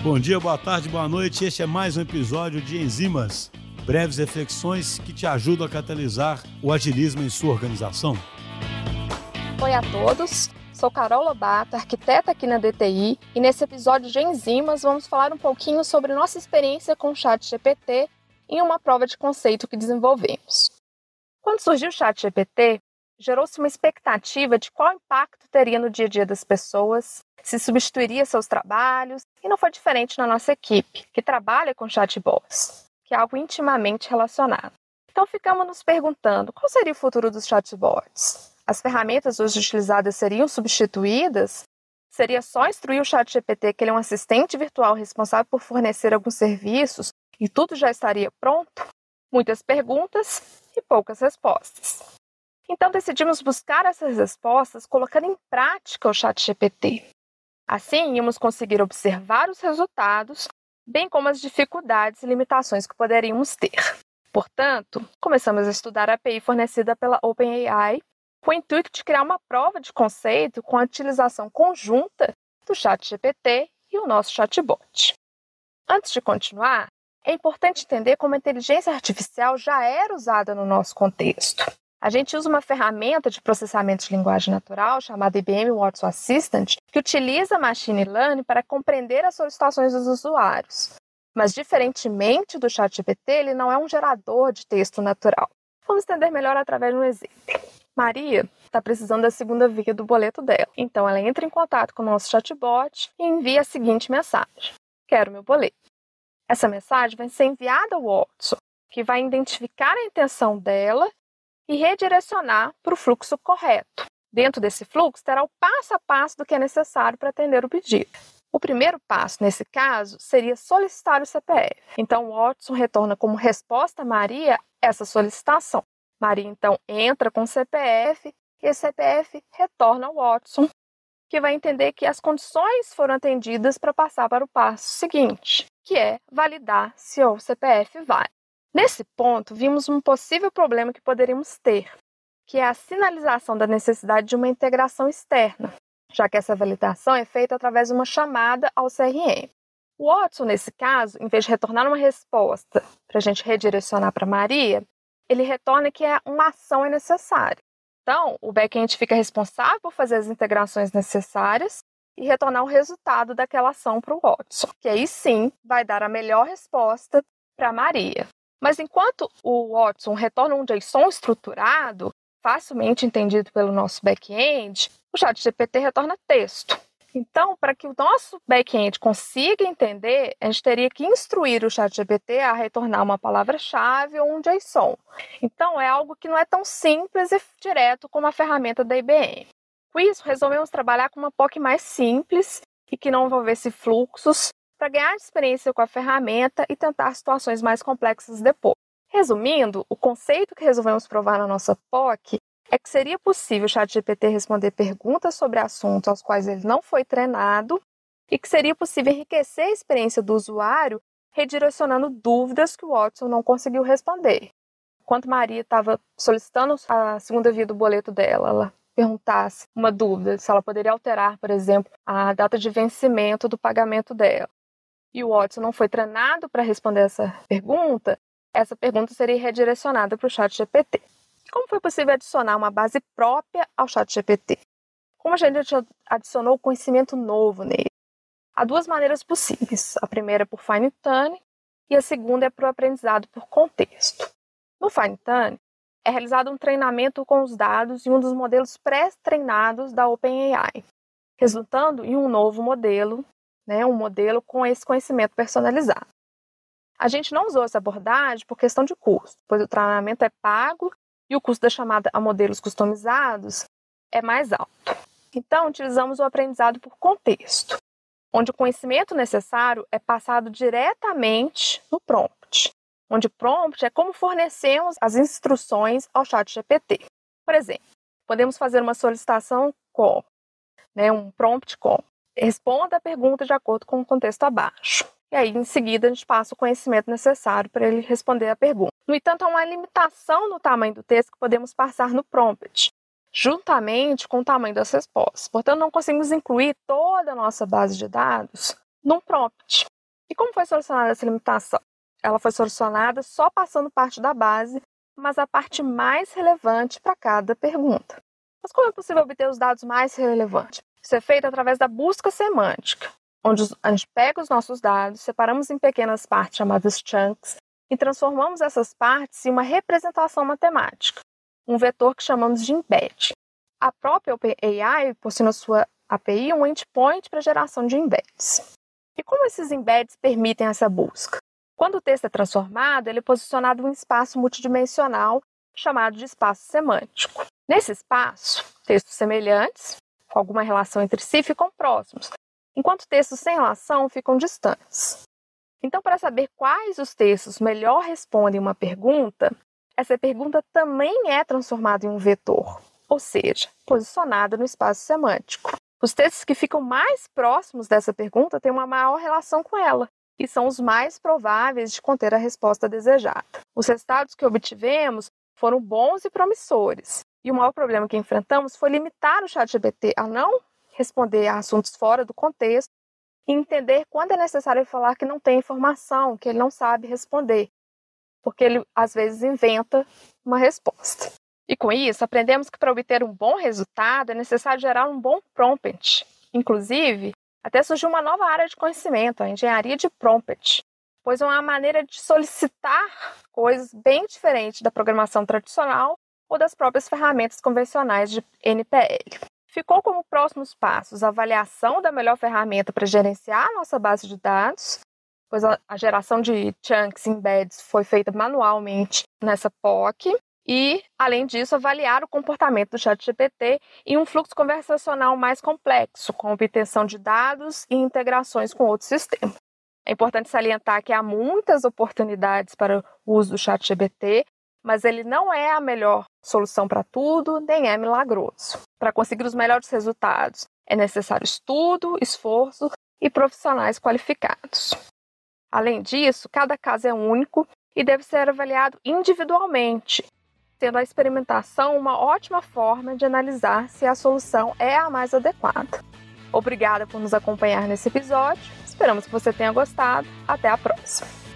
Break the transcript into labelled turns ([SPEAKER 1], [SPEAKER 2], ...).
[SPEAKER 1] Bom dia, boa tarde, boa noite. Este é mais um episódio de Enzimas, breves reflexões que te ajudam a catalisar o agilismo em sua organização.
[SPEAKER 2] Oi a todos, sou Carol Lobato, arquiteta aqui na DTI, e nesse episódio de Enzimas vamos falar um pouquinho sobre nossa experiência com o Chat GPT em uma prova de conceito que desenvolvemos. Quando surgiu o Chat GPT, gerou-se uma expectativa de qual impacto teria no dia a dia das pessoas, se substituiria seus trabalhos, e não foi diferente na nossa equipe, que trabalha com chatbots, que é algo intimamente relacionado. Então ficamos nos perguntando qual seria o futuro dos chatbots? As ferramentas hoje utilizadas seriam substituídas? Seria só instruir o ChatGPT que ele é um assistente virtual responsável por fornecer alguns serviços e tudo já estaria pronto? Muitas perguntas e poucas respostas. Então decidimos buscar essas respostas colocando em prática o ChatGPT. Assim, íamos conseguir observar os resultados, bem como as dificuldades e limitações que poderíamos ter. Portanto, começamos a estudar a API fornecida pela OpenAI com o intuito de criar uma prova de conceito com a utilização conjunta do ChatGPT e o nosso chatbot. Antes de continuar, é importante entender como a inteligência artificial já era usada no nosso contexto. A gente usa uma ferramenta de processamento de linguagem natural chamada IBM Watson Assistant, que utiliza machine learning para compreender as solicitações dos usuários. Mas, diferentemente do ChatGPT, ele não é um gerador de texto natural. Vamos entender melhor através de um exemplo. Maria está precisando da segunda via do boleto dela. Então, ela entra em contato com o nosso chatbot e envia a seguinte mensagem: Quero meu boleto. Essa mensagem vai ser enviada ao Watson, que vai identificar a intenção dela e redirecionar para o fluxo correto. Dentro desse fluxo, terá o passo a passo do que é necessário para atender o pedido. O primeiro passo, nesse caso, seria solicitar o CPF. Então, o Watson retorna como resposta a Maria essa solicitação. Maria, então, entra com o CPF e esse CPF retorna ao Watson, que vai entender que as condições foram atendidas para passar para o passo seguinte, que é validar se o CPF vale. Nesse ponto, vimos um possível problema que poderíamos ter, que é a sinalização da necessidade de uma integração externa, já que essa validação é feita através de uma chamada ao CRM. O Watson, nesse caso, em vez de retornar uma resposta para a gente redirecionar para Maria, ele retorna que é uma ação é necessária. Então, o back-end fica responsável por fazer as integrações necessárias e retornar o resultado daquela ação para o Watson, que aí sim vai dar a melhor resposta para Maria. Mas enquanto o Watson retorna um JSON estruturado, facilmente entendido pelo nosso back-end, o ChatGPT retorna texto. Então, para que o nosso back-end consiga entender, a gente teria que instruir o ChatGPT a retornar uma palavra-chave ou um JSON. Então, é algo que não é tão simples e direto como a ferramenta da IBM. Com isso, resolvemos trabalhar com uma POC mais simples e que não envolvesse fluxos para ganhar experiência com a ferramenta e tentar situações mais complexas depois. Resumindo, o conceito que resolvemos provar na nossa POC é que seria possível o ChatGPT responder perguntas sobre assuntos aos quais ele não foi treinado e que seria possível enriquecer a experiência do usuário redirecionando dúvidas que o Watson não conseguiu responder. Enquanto Maria estava solicitando a segunda via do boleto dela, ela perguntasse uma dúvida, se ela poderia alterar, por exemplo, a data de vencimento do pagamento dela. E o Watson não foi treinado para responder essa pergunta, essa pergunta seria redirecionada para o chat GPT. Como foi possível adicionar uma base própria ao chat GPT? Como a gente adicionou conhecimento novo nele? Há duas maneiras possíveis. A primeira é por fine tuning e a segunda é por aprendizado por contexto. No fine tuning, é realizado um treinamento com os dados em um dos modelos pré-treinados da OpenAI, resultando em um novo modelo, né, um modelo com esse conhecimento personalizado. A gente não usou essa abordagem por questão de custo, pois o treinamento é pago e o custo da chamada a modelos customizados é mais alto. Então, utilizamos o aprendizado por contexto, onde o conhecimento necessário é passado diretamente no prompt, onde o prompt é como fornecemos as instruções ao chat GPT. Por exemplo, podemos fazer uma solicitação com né, um prompt com responda a pergunta de acordo com o contexto abaixo. E aí, em seguida, a gente passa o conhecimento necessário para ele responder a pergunta. No entanto, há uma limitação no tamanho do texto que podemos passar no prompt, juntamente com o tamanho das respostas. Portanto, não conseguimos incluir toda a nossa base de dados num prompt. E como foi solucionada essa limitação? Ela foi solucionada só passando parte da base, mas a parte mais relevante para cada pergunta. Mas como é possível obter os dados mais relevantes? Isso é feito através da busca semântica, onde a gente pega os nossos dados, separamos em pequenas partes chamadas chunks e transformamos essas partes em uma representação matemática, um vetor que chamamos de embed. A própria OpenAI possui na sua API um endpoint para geração de embeds. E como esses embeds permitem essa busca? Quando o texto é transformado, ele é posicionado em um espaço multidimensional chamado de espaço semântico. Nesse espaço, textos semelhantes, com alguma relação entre si, ficam próximos, enquanto textos sem relação ficam distantes. Então, para saber quais os textos melhor respondem uma pergunta, essa pergunta também é transformada em um vetor, ou seja, posicionada no espaço semântico. Os textos que ficam mais próximos dessa pergunta têm uma maior relação com ela e são os mais prováveis de conter a resposta desejada. Os resultados que obtivemos foram bons e promissores. E o maior problema que enfrentamos foi limitar o ChatGPT a não responder a assuntos fora do contexto e entender quando é necessário falar que não tem informação, que ele não sabe responder, porque ele às vezes inventa uma resposta. E com isso, aprendemos que para obter um bom resultado é necessário gerar um bom prompt. Inclusive, até surgiu uma nova área de conhecimento, a engenharia de prompt, pois é uma maneira de solicitar coisas bem diferente da programação tradicional ou das próprias ferramentas convencionais de NPL. Ficou como próximos passos a avaliação da melhor ferramenta para gerenciar a nossa base de dados, pois a geração de chunks embeds foi feita manualmente nessa POC, e, além disso, avaliar o comportamento do ChatGPT em um fluxo conversacional mais complexo, com obtenção de dados e integrações com outros sistemas. É importante salientar que há muitas oportunidades para o uso do ChatGPT, mas ele não é a melhor solução para tudo, nem é milagroso. Para conseguir os melhores resultados, é necessário estudo, esforço e profissionais qualificados. Além disso, cada caso é único e deve ser avaliado individualmente, tendo a experimentação uma ótima forma de analisar se a solução é a mais adequada. Obrigada por nos acompanhar nesse episódio. Esperamos que você tenha gostado. Até a próxima!